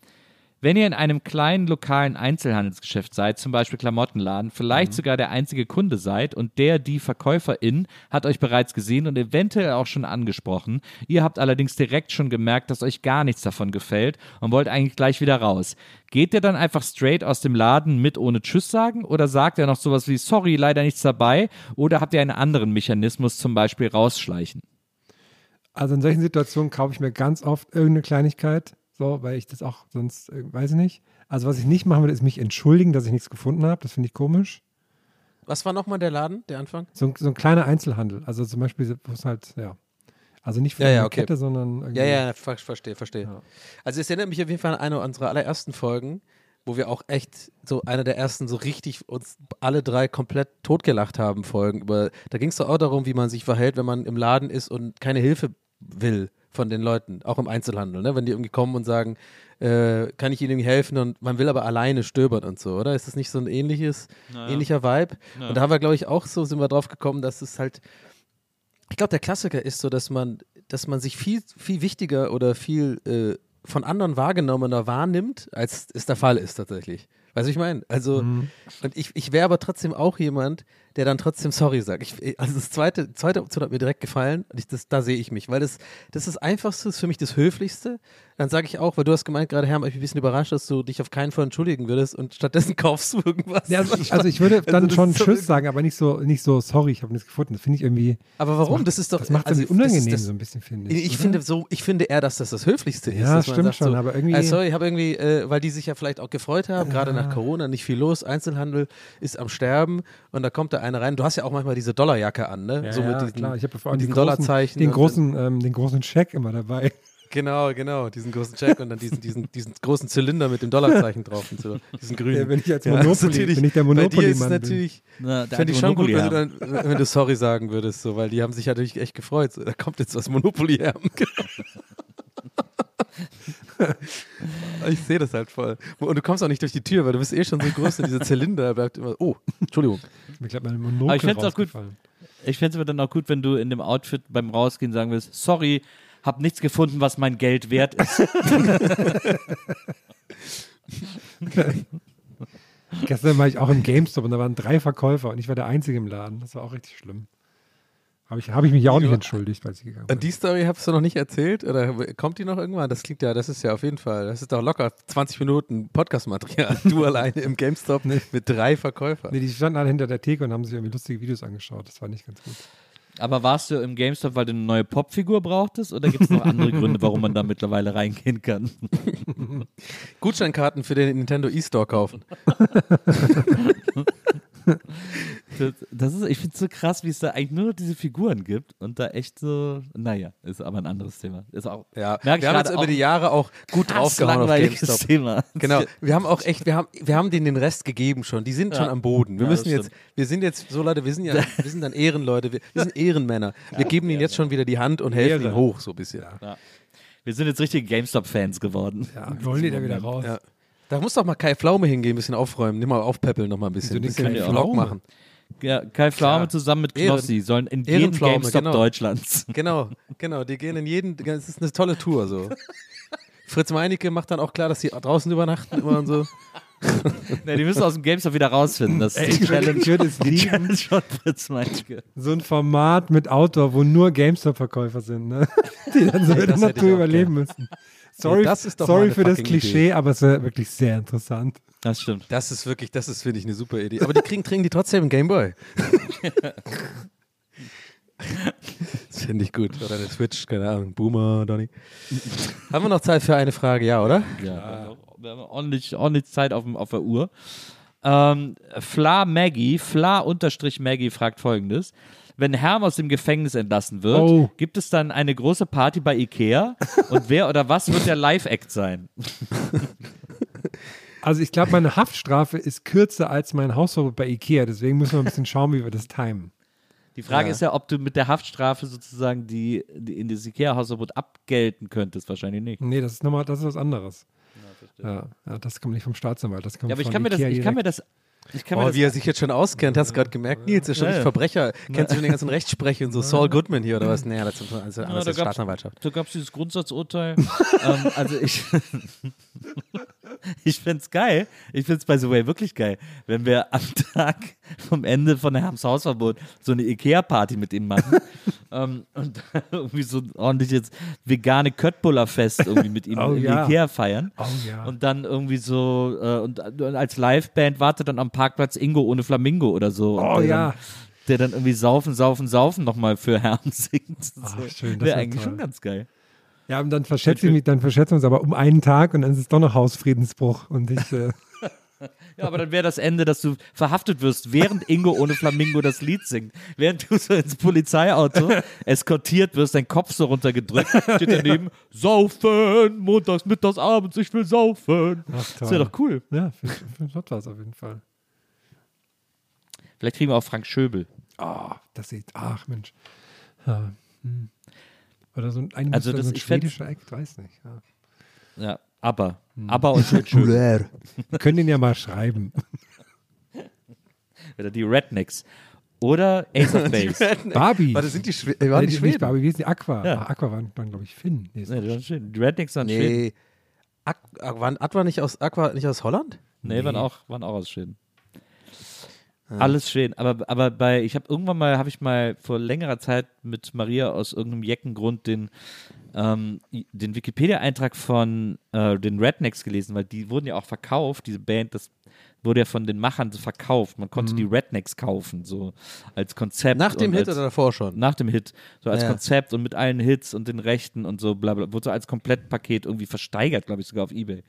D: Wenn ihr in einem kleinen lokalen Einzelhandelsgeschäft seid, zum Beispiel Klamottenladen, vielleicht sogar der einzige Kunde seid und der, die Verkäuferin hat euch bereits gesehen und eventuell auch schon angesprochen, ihr habt allerdings direkt schon gemerkt, dass euch gar nichts davon gefällt und wollt eigentlich gleich wieder raus. Geht ihr dann einfach straight aus dem Laden mit ohne Tschüss sagen oder sagt ihr noch sowas wie sorry, leider nichts dabei oder habt ihr einen anderen Mechanismus, zum Beispiel rausschleichen?
C: Also in solchen Situationen kaufe ich mir ganz oft irgendeine Kleinigkeit, so, weil ich das auch sonst, äh, weiß ich nicht. Also was ich nicht machen würde, ist mich entschuldigen, dass ich nichts gefunden habe. Das finde ich komisch.
B: Was war nochmal der Laden, der Anfang?
C: So, ein- so ein kleiner Einzelhandel. Also zum Beispiel, wo es halt, ja. Also nicht für
B: Ja, ja, okay.
C: Kette, sondern irgendwie.
B: Ja, ja, ver verstehe, verstehe.
C: Ja.
B: Also es erinnert mich auf jeden Fall an eine unserer allerersten Folgen, wo wir auch echt so eine der ersten so richtig uns alle drei komplett totgelacht haben Folgen. Über, da ging es doch auch darum, wie man sich verhält, wenn man im Laden ist und keine Hilfe will von den Leuten, auch im Einzelhandel, ne? wenn die irgendwie kommen und sagen, äh, kann ich ihnen helfen und man will aber alleine stöbern und so, oder? Ist das nicht so ein ähnliches, ähnlicher Vibe? Und da haben wir, glaube ich, auch so, sind wir drauf gekommen, dass es halt ich glaube, der Klassiker ist so, dass man, dass man sich viel, viel wichtiger oder viel äh, von anderen wahrgenommener wahrnimmt, als es der Fall ist tatsächlich. Weißt du, ich meine? Also,
C: Mhm.
B: und ich, ich wäre aber trotzdem auch jemand, der dann trotzdem sorry sagt. Ich, also das zweite, zweite Option hat mir direkt gefallen ich, das, da sehe ich mich, weil das, das ist das Einfachste, ist für mich das Höflichste. Dann sage ich auch, weil du hast gemeint, gerade Herr, ich bin ein bisschen überrascht, dass du dich auf keinen Fall entschuldigen würdest und stattdessen *laughs* kaufst du irgendwas.
C: Ja, also, ich, also ich würde *laughs* dann
B: das
C: schon
B: so
C: Tschüss sagen, aber nicht so, nicht so, sorry, ich habe nichts gefunden. Das finde ich irgendwie.
B: aber warum?
C: macht-
B: Das, ist doch.
C: Das macht
B: also,
C: unangenehm
B: das das,
C: so ein bisschen, finde ich.
B: Ich,
C: oder?
B: finde so, ich finde eher, dass das das Höflichste ist.
C: Ja, stimmt
B: sagt
C: schon,
B: so,
C: aber irgendwie-
B: Äh, sorry, ich habe irgendwie, äh, weil die sich ja vielleicht auch gefreut haben, gerade nach Corona, nicht viel los, Einzelhandel ist am Sterben und da kommt da einer rein. Du hast ja auch manchmal diese Dollarjacke an, ne?
C: Ja,
B: so mit
C: ja,
B: diesen,
C: klar. Ich habe vor allem
B: diesen
C: großen,
B: Dollarzeichen.
C: den großen, ähm, den großen Scheck immer dabei. *laughs*
B: Genau, genau, diesen großen Check und dann diesen, diesen, diesen großen Zylinder mit dem Dollarzeichen drauf und so, diesen grünen.
C: Ja, wenn ich als
B: Ja,
C: Monopoly,
B: natürlich-
C: wenn ich der
B: bei dir ist
C: bin.
B: natürlich,
D: Na, der
B: fände ich schon gut,
D: Monopoly
B: wenn du, dann, wenn du sorry sagen würdest, so, weil die haben sich natürlich echt gefreut. So, da kommt jetzt was Monopoly her. *laughs* *laughs* ich sehe das halt voll. Und du kommst auch nicht durch die Tür, weil du bist eh schon so groß und dieser Zylinder bleibt immer. Oh, Entschuldigung.
C: Mir glaube, meine Monokel
D: Aber ich fänd's auch gut. Ich fände es aber dann auch gut, wenn du in dem Outfit beim Rausgehen sagen willst, sorry, hab nichts gefunden, was mein Geld wert ist. *laughs*
C: Gestern war ich auch im GameStop und da waren drei Verkäufer und ich war der Einzige im Laden. Das war auch richtig schlimm. Habe ich, hab ich mich ja auch nicht entschuldigt, weil ich gegangen bin.
B: Und die Story hast du noch nicht erzählt? Oder kommt die noch irgendwann? Das klingt ja, das ist ja auf jeden Fall, das ist doch locker 20 Minuten Podcast-Material. *laughs* Du alleine im GameStop mit drei Verkäufern.
C: Nee, die standen alle hinter der Theke und haben sich irgendwie lustige Videos angeschaut. Das war nicht ganz gut.
D: Aber warst du im GameStop, weil du eine neue Popfigur brauchtest? Oder gibt es noch andere Gründe, warum man da mittlerweile reingehen kann? *laughs*
B: Gutscheinkarten für den Nintendo E-Store kaufen. *laughs*
D: Das, das ist, ich finde es so krass, wie es da eigentlich nur noch diese Figuren gibt und da echt so, naja, ist aber ein anderes Thema. Ist auch,
B: Ja, wir haben jetzt über die Jahre auch gut draufgehauen auf GameStop.
D: Thema.
B: Genau, wir haben auch echt, wir haben, wir haben denen den Rest gegeben schon. Die sind schon
D: Ja.
B: am Boden. Wir
D: Ja,
B: müssen jetzt,
D: stimmt.
B: wir sind jetzt so Leute, wir sind ja, *laughs* wir sind dann Ehrenleute, wir, wir sind Ehrenmänner. Wir geben ihnen jetzt schon wieder die Hand und helfen
C: Ehre.
B: ihnen hoch so ein bisschen.
D: Wir sind jetzt richtige GameStop-Fans geworden.
C: Ja, wollen die da wieder raus?
B: Ja. Da muss doch mal Kai Pflaume hingehen, ein bisschen aufräumen, nimm mal aufpäppeln noch mal ein bisschen, ein bisschen
C: Kai
B: Vlog
C: Pflaume?
B: machen.
D: Ja, Kai Pflaume
B: Klar.
D: zusammen mit
B: Ehren-
D: Knossi sollen in jedem
B: Ehrenpflaume,
D: GameStop
B: genau.
D: Deutschlands. *laughs*
B: Genau, genau, die gehen in jeden, das ist eine tolle Tour so. *laughs* Fritz Meinecke macht dann auch klar, dass die draußen übernachten immer und so. *laughs*
D: Ne, die müssen aus dem GameStop wieder rausfinden. Das ist die
C: Ich würde,
D: Challenge.
C: ich würde es
D: Die
C: lieben,
D: Challenge von Fritz Meinecke.
C: so ein Format mit Outdoor, wo nur GameStop-Verkäufer sind, ne? die dann so
B: Ey,
C: in der Natur überleben müssen. Sorry,
B: das ist doch mal
C: sorry für das Klischee, aber es wäre wirklich sehr interessant.
D: Das stimmt.
B: Das ist wirklich, das ist, finde ich, eine super Idee. Aber die kriegen, kriegen die trotzdem einen Gameboy. *laughs* das finde ich gut. Oder eine Switch, keine Ahnung. Boomer, Donny. Haben wir noch Zeit für eine Frage, ja, oder?
D: Ja, wir haben ordentlich, ordentlich Zeit auf, auf der Uhr. Ähm, Fla Maggie, Fla unterstrich Maggie fragt folgendes. Wenn Herm aus dem Gefängnis entlassen wird,
C: Oh.
D: gibt es dann eine große Party bei Ikea? Und wer oder was wird der Live-Act sein? *laughs*
C: Also ich glaube, meine Haftstrafe ist kürzer als mein Hausverbot bei Ikea, deswegen müssen wir ein bisschen schauen, wie wir das timen.
D: Die Frage
B: Ja.
D: ist ja, ob du mit der Haftstrafe sozusagen die, die in das Ikea-Hausverbot abgelten könntest. Wahrscheinlich nicht.
C: Nee, das ist nochmal, das ist was anderes. Ja, ja, das kommt nicht vom Staatsanwalt, das kommt
D: Ja, aber ich kann mir das, ich kann mir das, ich kann
B: Oh, wie er sich jetzt schon auskennt, hast du gerade gemerkt, Nils, ist schon
D: Ja,
B: richtig
D: ja.
B: Verbrecher. Kennst du schon den ganzen Rechtsprech und so Saul Goodman hier oder was? Naja, das ist alles,
D: Ja, da gab's-
B: Staatsanwaltschaft.
D: Da gab es dieses Grundsatzurteil. *laughs* ähm, also ich, *laughs* *laughs* ich finde es geil. Ich finde es by the way wirklich geil, wenn wir am *laughs* Tag vom Ende von Herms Hausverbot so eine Ikea-Party mit ihm machen *laughs* ähm, und irgendwie so ein ordentliches vegane Köttbullar-Fest irgendwie mit ihm
C: Oh,
D: im
C: ja.
D: Ikea feiern.
C: Oh ja.
D: Und dann irgendwie so, äh, und, und als Liveband wartet dann am Parkplatz Ingo ohne Flamingo oder so.
C: Oh ja.
D: Dann, der dann irgendwie saufen, saufen, saufen nochmal für Herrn singt.
C: Ach,
D: So.
C: schön, das
D: Wäre
C: wär
D: eigentlich
C: toll.
D: schon ganz geil.
C: Ja, und dann verschätzen wir mich, dann verschätzen wir uns aber um einen Tag und dann ist es doch noch Hausfriedensbruch und ich, äh, *laughs*
D: Ja, aber dann wäre das Ende, dass du verhaftet wirst, während Ingo ohne Flamingo das Lied singt. Während du so ins Polizeiauto eskortiert wirst, dein Kopf so runtergedrückt, steht daneben, saufen, montags, mittags, abends, ich will saufen.
C: ach
D: Das wäre doch cool.
C: Ja, für, für was auf jeden Fall.
D: Vielleicht kriegen wir auch Frank Schöbel.
C: Ah, das sieht, ach Mensch. Ja, hm. Oder so ein,
D: Also
C: so
D: das-
C: ein
D: ich
C: schwedischer Act, weiß nicht. Ja.
D: Ja, aber. Aber und schön
C: können den ja mal schreiben. *laughs*
D: Oder die Rednecks. Oder Ace of *laughs* Base.
C: Barbie.
B: Warte, sind die, Schwe äh, waren
C: Nee,
B: die
C: nicht
B: Schweden?
C: Barbie, wie ist die Aqua?
D: Ja.
C: Ah, Aqua waren, waren glaube ich, Finn. Nee,
D: nee,
C: nicht
D: ist schön. Die Rednecks waren Schweden.
B: Nee. Ak Ak waren Aqua nicht aus, Aqua nicht aus Holland?
D: Nee, Waren, auch, waren auch aus Schweden. Alles Schweden. Aber, aber bei, ich habe irgendwann mal, habe ich mal vor längerer Zeit mit Maria aus irgendeinem Jeckengrund den, ähm, den Wikipedia-Eintrag von äh, den Rednecks gelesen, weil die wurden ja auch verkauft, diese Band, das wurde ja von den Machern so verkauft. Man konnte die Rednecks kaufen, so als Konzept.
B: Nach dem Hit
D: als,
B: oder davor schon?
D: Nach dem Hit, so als
B: Ja.
D: Konzept und mit allen Hits und den Rechten und so, bla bla, wurde so als Komplettpaket irgendwie versteigert, glaube ich, sogar auf Ebay.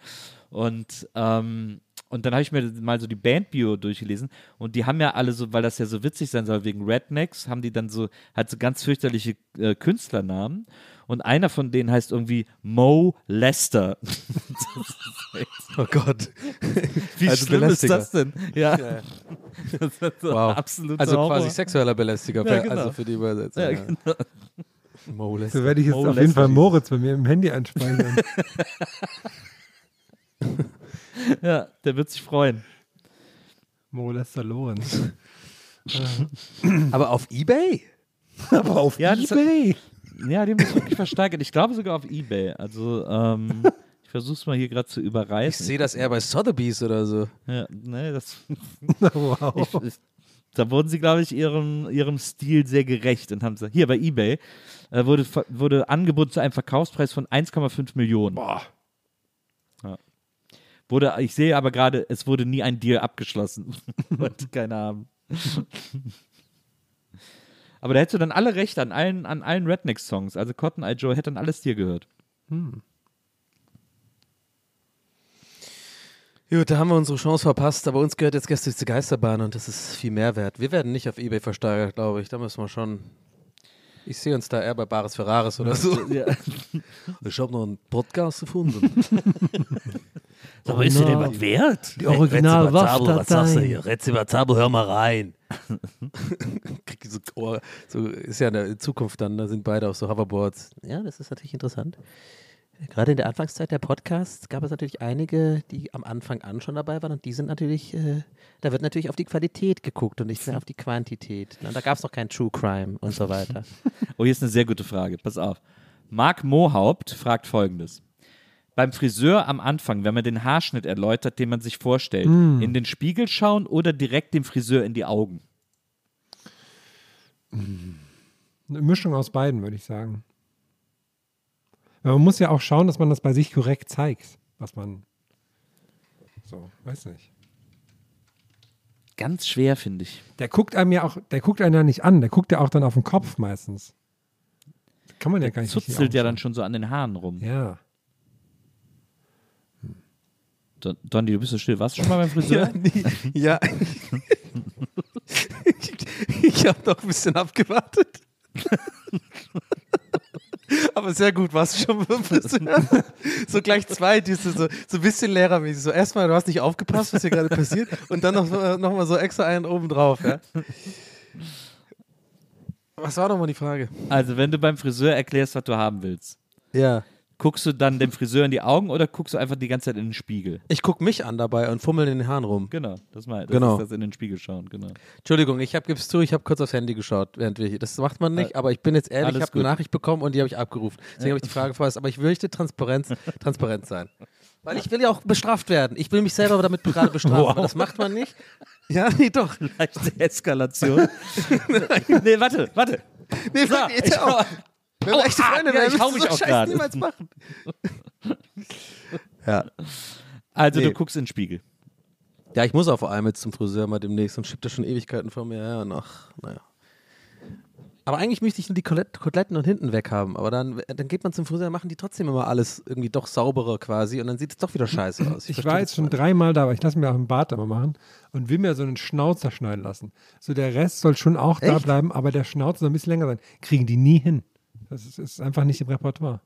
D: Und, ähm, und dann habe ich mir mal so die Bandbio durchgelesen und die haben ja alle so, weil das ja so witzig sein soll, wegen Rednecks, haben die dann so, halt so ganz fürchterliche äh, Künstlernamen und einer von denen heißt irgendwie Mo Lester. *laughs*
B: Oh Gott.
D: Wie
B: Also
D: schlimm ist
B: Belästiger.
D: das denn? Ja. Das ist so
B: Wow.
D: absoluter
B: Also
D: Horror.
B: quasi sexueller Belästiger,
D: Ja, genau.
B: also für die Übersetzung.
D: Ja,
B: Ja,
D: genau.
B: Moles.
C: So werde ich jetzt
D: Oh,
C: auf jeden Fall Moritz bei mir im Handy einspeichern. *laughs* *laughs*
D: ja, der wird sich freuen.
C: Mo Lester Lorenz.
B: Aber auf Ebay? *laughs*
C: Aber auf
D: Ja, das-
C: Ebay.
D: Ja, die haben das wirklich versteigert. Ich glaube sogar auf Ebay. Also, ähm, *laughs* ich versuche es mal hier gerade zu
B: Ich
D: überreißen.
B: sehe das eher bei Sotheby's oder so.
D: Ja, nee, das.
C: wow.
D: Ich, ich, Da wurden sie, glaube ich, ihrem, ihrem Stil sehr gerecht und haben gesagt, hier bei Ebay äh, wurde, wurde angeboten zu einem Verkaufspreis von 1,5 Millionen.
C: Boah.
D: Wurde, ich sehe aber gerade, es wurde nie ein Deal abgeschlossen. *laughs* Keiner haben. aber da hättest du dann alle Rechte an allen, an allen Redneck-Songs. Also Cotton Eye Joe hätte dann alles dir gehört.
B: Gut, da haben wir unsere Chance verpasst, aber uns gehört jetzt Gäste zur Geisterbahn und das ist viel mehr wert. Wir werden nicht auf Ebay versteigert, glaube ich. Da müssen wir schon. Ich sehe uns da eher bei Bares Ferraris oder *laughs* so.
D: Ja.
B: Ich habe noch einen Podcast gefunden. *laughs*
C: Aber ist dir denn was
D: wert?
C: Die original
B: Was sagst du
C: Waffdatei.
B: hier? Rezibazabo, hör mal rein. *laughs* Krieg so, so ist ja in der Zukunft dann, da sind beide auf so Hoverboards. Ja, das ist natürlich interessant. Gerade in der Anfangszeit der Podcasts gab es natürlich einige, die am Anfang an schon dabei waren und die sind natürlich, äh, da wird natürlich auf die Qualität geguckt und nicht mehr auf die Quantität. Na, da gab es noch kein True Crime und so weiter. *laughs*
D: Oh, hier ist eine sehr gute Frage. Pass auf. Marc Mohaupt fragt folgendes. Beim Friseur am Anfang, wenn man den Haarschnitt erläutert, den man sich vorstellt, in den Spiegel schauen oder direkt dem Friseur in die Augen?
C: Eine Mischung aus beiden, würde ich sagen. Man muss ja auch schauen, dass man das bei sich korrekt zeigt, was man so, weiß nicht.
D: Ganz schwer, finde ich.
C: Der guckt einem ja auch, der guckt einen ja nicht an, der guckt ja auch dann auf den Kopf meistens. Kann man ja gar nicht
D: Zuzelt ja dann schon so an den Haaren rum.
C: Ja.
D: Don, Dondi, du bist so still. Warst du schon mal beim Friseur?
B: nee, ja. *laughs* ich ich habe noch ein bisschen abgewartet. *laughs* Aber sehr gut, warst du schon beim Friseur? So gleich zwei, die so, so ein bisschen lehrermäßig. So erstmal, du hast nicht aufgepasst, was hier gerade passiert, und dann noch, noch mal so extra einen oben drauf. Ja? Was war nochmal die Frage?
D: Also, wenn du beim Friseur erklärst, was du haben willst,
B: Ja.
D: Guckst du dann dem Friseur in die Augen oder guckst du einfach die ganze Zeit in den Spiegel?
B: Ich gucke mich an dabei und fummel in den Haaren rum.
D: Genau, das, mal, das
B: Genau.
D: ist das in den Spiegel schauen, genau.
B: Entschuldigung, ich habe, gib's zu, ich habe kurz aufs Handy geschaut, während wir hier. Das macht man nicht, aber ich bin jetzt ehrlich,
D: Alles
B: ich habe eine. Nachricht bekommen und die habe ich abgerufen. Deswegen habe ich die Frage vorerst, aber ich möchte Transparenz, *laughs* transparent sein. Weil ich will ja auch bestraft werden. Ich will mich selber damit gerade bestrafen. aber Das macht man nicht. Ja, nee, doch.
D: Leichte Eskalation. *laughs* nee, warte, warte.
B: Nee,
D: So, ich
B: jetzt auch. Wenn wir echte
D: ah,
B: Freunde
D: ja,
B: wären,
D: ich hau mich
B: so
D: auch
B: Scheiß niemals machen. *laughs* ja.
D: Also,
B: Nee.
D: du guckst in den Spiegel.
B: ja, ich muss auch vor allem jetzt zum Friseur mal demnächst und schiebt da schon Ewigkeiten vor mir her. Und ach, naja. Aber eigentlich möchte ich nur die Kotelett- Koteletten und hinten weg haben. Aber dann, dann geht man zum Friseur, machen die trotzdem immer alles irgendwie doch sauberer quasi und dann sieht es doch wieder scheiße aus. *laughs*
C: Ich
B: verstehe
C: war jetzt schon dreimal da, aber ich lasse mir auch einen Bart immer machen und will mir so einen Schnauzer schneiden lassen. So der Rest soll schon auch da
B: Echt?
C: bleiben, aber der Schnauzer soll ein bisschen länger sein. Kriegen die nie hin. Das ist, ist einfach nicht im Repertoire.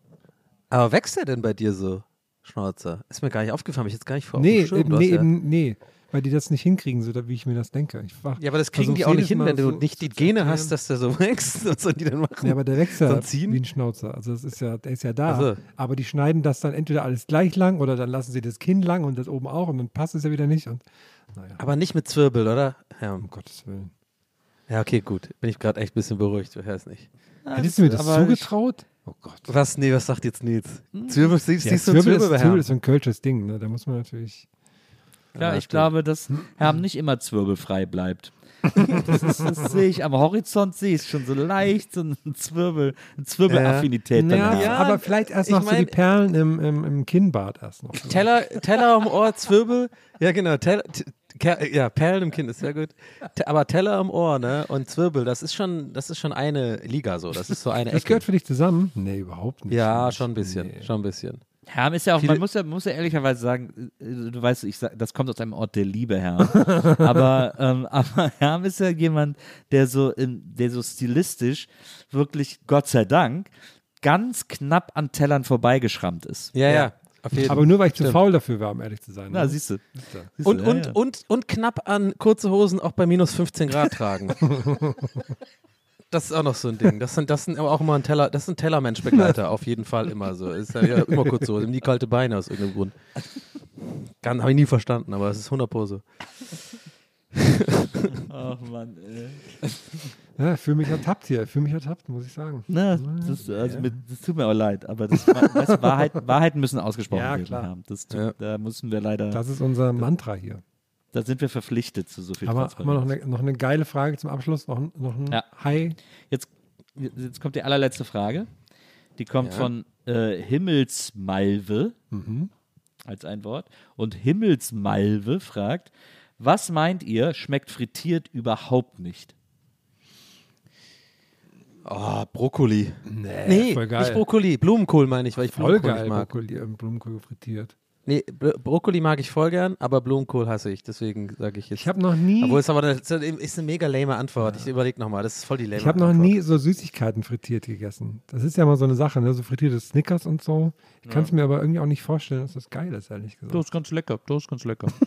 B: Aber wächst der denn bei dir so, Schnauzer? Ist mir gar nicht aufgefallen, ich jetzt gar nicht vor.
C: Nee,
B: Schirm.
C: eben,
B: Du
C: nee,
B: ja,
C: eben, nee. Weil die das nicht hinkriegen, so wie ich mir das denke. Ich war,
B: ja, aber das kriegen die auch nicht hin,
C: Mal
B: wenn du
C: so
B: nicht die Gene hast, dass der so *laughs* wächst. Was sollen die denn machen?
C: Ja, aber der wächst ja
B: ziehen?
C: wie ein Schnauzer. Also das ist ja, der ist ja da.
B: Ach so.
C: Aber die schneiden das dann entweder alles gleich lang oder dann lassen sie das Kinn lang und das oben auch und dann passt es ja wieder nicht. Und naja,
B: Aber nicht mit Zwirbel, oder? Ja,
C: um Gottes Willen.
B: Ja okay, gut. Bin ich gerade echt ein bisschen beruhigt. Du hörst nicht.
C: Hättest du mir das
D: ich-
C: zugetraut? Oh Gott.
B: Was? Nee, was sagt jetzt Nils? Zwirbel, siehst,
C: Ja,
B: siehst du einen
C: Zwirbel, ist,
B: Zwirbel,
C: Zwirbel ist so ein kölsches Ding. Ne? Da muss man natürlich.
D: Ja,
B: Ja,
D: ich
B: stimmt.
D: glaube, dass Herm nicht immer zwirbelfrei bleibt. *laughs* Das, ist, das sehe ich am Horizont, sehe ich schon so leicht, so ein Zwirbel, eine Zwirbelaffinität.
C: Ja.
B: Ja,
C: aber vielleicht erst
B: ich
C: noch so
B: mein-
C: die Perlen im, im, im Kinnbart erst noch.
B: Teller, Teller am Ohr, Zwirbel. Ja, genau. Teller, t- Ke- ja, Perlen im Kinn ist sehr gut. Aber Teller am Ohr, ne? Und Zwirbel, das ist schon, das ist schon eine Liga so. Das ist so eine
C: Das
B: Ecke.
C: gehört für dich zusammen? Nee, überhaupt nicht.
B: Ja, schon ein bisschen.
C: Nee.
B: Schon ein bisschen.
D: Herm ist ja auch, man muss ja, muss ja ehrlicherweise sagen, äh, du weißt, ich sag, das kommt aus einem Ort der Liebe, Herm. *laughs* aber, ähm, *laughs* aber Herm ist ja jemand, der so, in, der so stilistisch wirklich, Gott sei Dank, ganz knapp an Tellern vorbeigeschrammt ist.
B: Ja, ja. Auf jeden
C: Aber nur weil ich zu
B: Stimmt.
C: faul dafür war, um ehrlich zu sein.
D: Na,
C: ne?
D: siehst du.
B: Und,
D: du,
B: und,
D: ja, ja.
B: und, und knapp an kurze Hosen auch bei minus 15 Grad tragen. *laughs* Das ist auch noch so ein Ding. Das sind, das sind aber auch immer ein Teller, das sind Tellermenschbegleiter, auf jeden Fall immer so. Ist ja, ja immer kurz so, nie kalte Beine aus irgendeinem Grund. Habe ich nie verstanden, aber es ist 100 Pro so.
D: Ach Mann, ey.
C: Ja, fühle mich ertappt hier. Fühle mich ertappt, muss ich sagen.
D: Na, das, also mit, das tut mir auch leid, aber das, weißt, du, Wahrheit, *laughs* Wahrheiten müssen ausgesprochen
C: Ja,
D: werden.
C: klar.
D: Das tut,
B: Ja.
D: Da müssen wir leider.
C: Das ist unser Mantra hier.
D: Da sind wir verpflichtet zu so viel
C: Aber haben wir noch eine, noch eine geile Frage zum Abschluss? Noch, ein- noch ein
D: Ja.
C: Hi.
D: Jetzt, jetzt kommt die allerletzte Frage. Die kommt von äh, Himmelsmalve als ein Wort. Und Himmelsmalve fragt, was meint ihr, schmeckt frittiert überhaupt nicht?
B: Oh, Brokkoli.
C: Nee,
B: Nee,
C: voll geil.
B: nicht Brokkoli. Blumenkohl meine ich, weil ich
C: Voll
B: Blumenkohl
C: geil,
B: nicht mag.
C: Brokkoli, äh, Blumenkohl frittiert.
B: Nee, Br Brokkoli mag ich voll gern, aber Blumenkohl hasse ich. Deswegen sage ich jetzt.
C: Ich habe noch nie,
B: Obwohl es aber eine, ist eine mega lame Antwort. Ich überlege nochmal, das ist voll die lame
C: ich habe noch nie so Süßigkeiten frittiert gegessen. Das ist ja mal so eine Sache, ne? so frittierte Snickers und so. Ich kann es mir aber irgendwie auch nicht vorstellen, dass das geil ist, ehrlich gesagt.
D: ist ganz lecker, das ist ganz lecker. *laughs*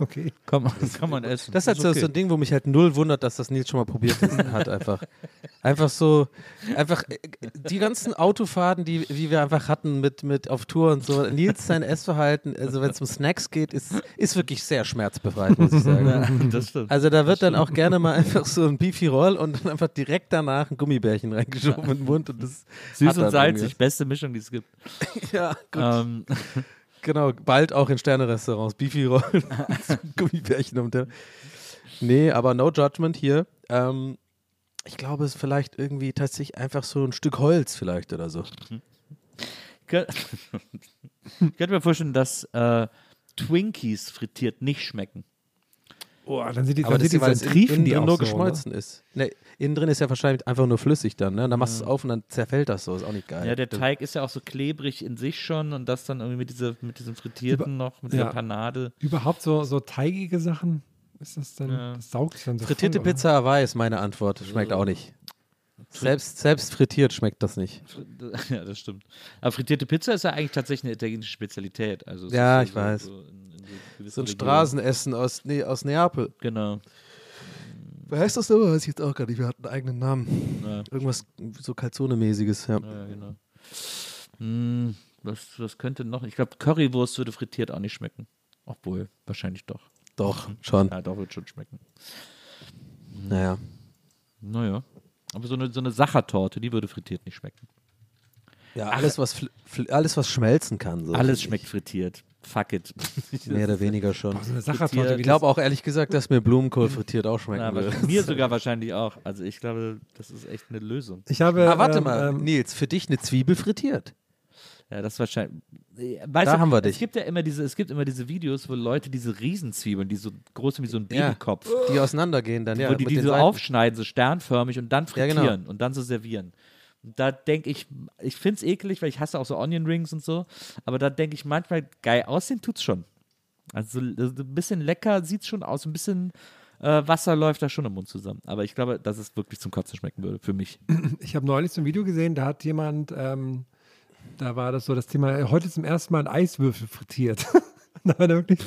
C: Okay.
D: kann, *laughs* man, das kann man essen.
B: Das ist halt so, so ein Ding, wo mich halt null wundert, dass das Nils schon mal probiert hat, *laughs* einfach. Einfach so, einfach äh, die ganzen Autofahrten, die, die wir einfach hatten mit, mit auf Tour und so. Nils sein Essverhalten, also wenn es um Snacks geht, ist, ist wirklich sehr schmerzbefreit, muss ich sagen.
D: Ja, das stimmt.
B: Also da wird dann auch gerne mal einfach so ein Beefy Roll und dann einfach direkt danach ein Gummibärchen reingeschoben in den Mund und das
D: Süß und salzig, beste Mischung, die es gibt. *laughs*
B: Ja, gut.
D: Ähm,
B: Genau, bald auch in Sterne-Restaurants. Beefy Rollen, *laughs* Gummibärchen um der. Nee, aber no judgment hier. Ähm, ich glaube, es ist vielleicht irgendwie tatsächlich einfach so ein Stück Holz vielleicht oder so.
D: könnt, *laughs* könnt mir vorstellen, dass äh, Twinkies frittiert nicht schmecken.
C: Boah, dann sind die,
B: Aber
C: dann
B: das
C: sind die
B: ist, weil
C: so
B: es
C: triefen
B: innen
C: die
B: drin
C: auch
B: nur
C: so, ne?
B: geschmolzen ist. Nee, innen drin ist ja wahrscheinlich einfach nur flüssig dann. Ne? Und dann machst du es auf und dann zerfällt das so. Ist auch nicht geil.
D: Ja, der Teig ist ja auch so klebrig in sich schon und das dann irgendwie mit, dieser, mit diesem Frittierten noch, mit dieser
C: ja.
D: Panade.
C: Überhaupt so, so teigige Sachen? Ist das dann,
D: Ja.
C: das saugt sich dann so
B: Frittierte
C: voll, oder?
B: Pizza Hawaii ist meine Antwort. Schmeckt auch nicht. Selbst, selbst frittiert schmeckt das nicht. *laughs*
D: Ja, das stimmt. Aber frittierte Pizza ist ja eigentlich tatsächlich eine italienische Spezialität. Also es
B: Ja,
D: ist
B: ich weiß.
D: in, in gewissen
B: So ein. Straßenessen aus, nee, aus Neapel.
D: Genau.
B: Wer heißt das nochmal? Weiß ich jetzt auch gar nicht. Wir hatten einen eigenen Namen.
D: Ja,
B: Irgendwas so Calzone-mäßiges, ja.
D: ja genau. Hm, was, was könnte noch? Ich glaube, Currywurst würde frittiert auch nicht schmecken. Obwohl, wahrscheinlich doch.
B: Doch, schon.
D: Ja, doch, wird schon schmecken.
B: Naja.
D: Naja. Aber so eine, so eine Sachertorte, die würde frittiert nicht schmecken.
B: Ja, alles was, fl- fl- alles, was schmelzen kann. So
D: Alles schmeckt frittiert. Fuck it.
B: ich. *laughs* Mehr oder weniger schon.
C: Boah, so eine.
D: Frittiert.
B: Ich glaube auch ehrlich gesagt, dass mir Blumenkohl frittiert auch schmecken
D: Ja,
B: würde.
D: aber mir *laughs* sogar wahrscheinlich auch. Also ich glaube, das ist echt eine Lösung.
C: Ich habe,
B: Ah, warte
C: ähm,
B: mal,
C: ähm,
B: Nils, für dich eine Zwiebel frittiert.
D: Ja, das ist wahrscheinlich. Weißt
B: Da
D: du,
B: haben wir
D: Es
B: dich.
D: gibt ja immer diese, es gibt immer diese Videos, wo Leute diese Riesenzwiebeln, die so groß sind wie so ein Babykopf,
B: Die auseinandergehen dann, ja.
D: wo die die so
B: Seiten.
D: aufschneiden, so sternförmig und dann
B: Ja,
D: frittieren
B: genau.
D: und dann so servieren. Da denke ich, ich finde es eklig, weil ich hasse auch so Onion Rings und so, aber da denke ich manchmal, geil aussehen tut's schon. Also so, so ein bisschen lecker sieht's schon aus, ein bisschen äh, Wasser läuft da schon im Mund zusammen. Aber ich glaube, dass es wirklich zum Kotzen schmecken würde, für mich. *clears throat*
C: Ich habe neulich so ein Video gesehen, da hat jemand, ähm, da war das so das Thema, äh, heute zum ersten Mal ein Eiswürfel frittiert. *laughs* da war wirklich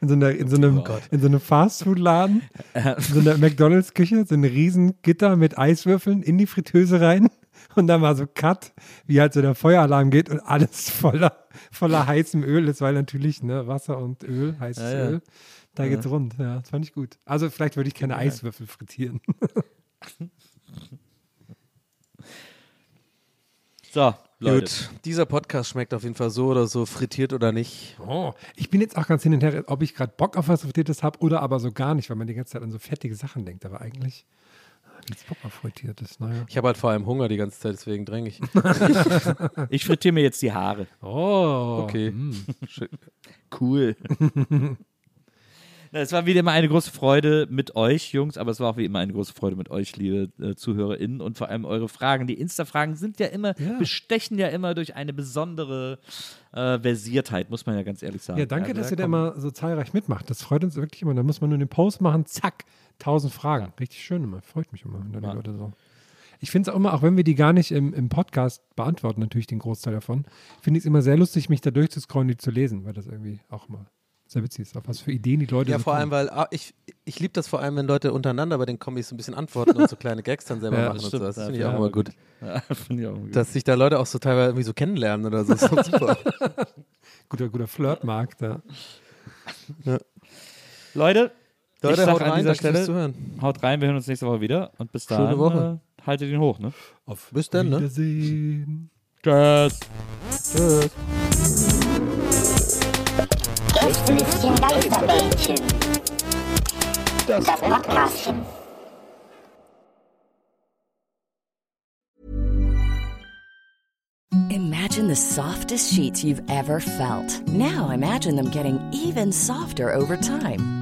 C: in so, einer, in so einem, in so einem Fastfood-Laden, *laughs* in so einer McDonalds-Küche, so ein riesen Gitter mit Eiswürfeln in die Fritteuse rein. Und dann war so Cut, wie halt so der Feueralarm geht und alles voller, voller heißem Öl ist, weil natürlich ne, Wasser und Öl, heißes
D: Ja, ja.
C: Öl, da geht's rund. Ja, das fand ich gut. Also vielleicht würde ich keine Eiswürfel frittieren. *laughs*
D: So, Leute.
B: Gut, dieser Podcast schmeckt auf jeden Fall so oder so, frittiert oder nicht.
C: Oh, ich bin jetzt auch ganz hin und her, ob ich gerade Bock auf was Frittiertes habe oder aber so gar nicht, weil man die ganze Zeit an so fettige Sachen denkt. Aber eigentlich habe ich jetzt Bock auf Frittiertes. Naja.
B: Ich habe halt vor allem Hunger die ganze Zeit, deswegen dränge ich. *laughs*
D: Ich frittiere mir jetzt die Haare.
C: Oh,
B: Okay. Schön.
D: Cool. Es war wieder immer eine große Freude mit euch, Jungs, aber es war auch wie immer eine große Freude mit euch, liebe äh, ZuhörerInnen und vor allem eure Fragen. Die Insta-Fragen sind ja immer,
C: Ja.
D: bestechen ja immer durch eine besondere äh, Versiertheit, muss man ja ganz ehrlich sagen.
C: Ja, danke,
D: Also
C: dass ihr da immer so zahlreich mitmacht. Das freut uns wirklich immer. Da muss man nur den Post machen, zack, tausend Fragen. Richtig schön immer. Freut mich immer, wenn da die
D: Ja.
C: Leute so. Ich finde es auch immer, auch wenn wir die gar nicht im, im Podcast beantworten, natürlich den Großteil davon, finde ich es immer sehr lustig, mich da durchzuscrollen, die zu lesen, weil das irgendwie auch mal sehr witzig ist. Auf was für Ideen die Leute
B: Ja,
C: so
B: vor allem, weil ah, ich, ich liebe das vor allem, wenn Leute untereinander bei den Combis so ein bisschen antworten und so *laughs* kleine Gags dann selber
C: Ja,
B: machen und so.
D: stimmt,
B: Das finde ich
D: ja,
B: auch immer gut.
D: Ja, *laughs* finde ich auch gut.
B: Dass sich da Leute auch so teilweise irgendwie so kennenlernen oder so. *laughs* Super.
C: Guter, guter Flirtmarkt, ja.
D: Leute, ich
B: Leute,
D: sag
B: haut
D: an
B: rein,
D: dieser Stelle,
B: Zuhören.
D: haut rein, wir hören uns nächste Woche wieder und bis
B: Schöne
D: dahin
B: Woche.
D: Äh, haltet ihn hoch, ne?
C: Auf
B: Bis dann, ne?
C: Wiedersehen.
D: Tschüss.
B: Tschüss.
A: Gästelistchen Geisterbällchen. Das Podcastchen.
E: Imagine the softest sheets you've ever felt. Now imagine them getting even softer over time.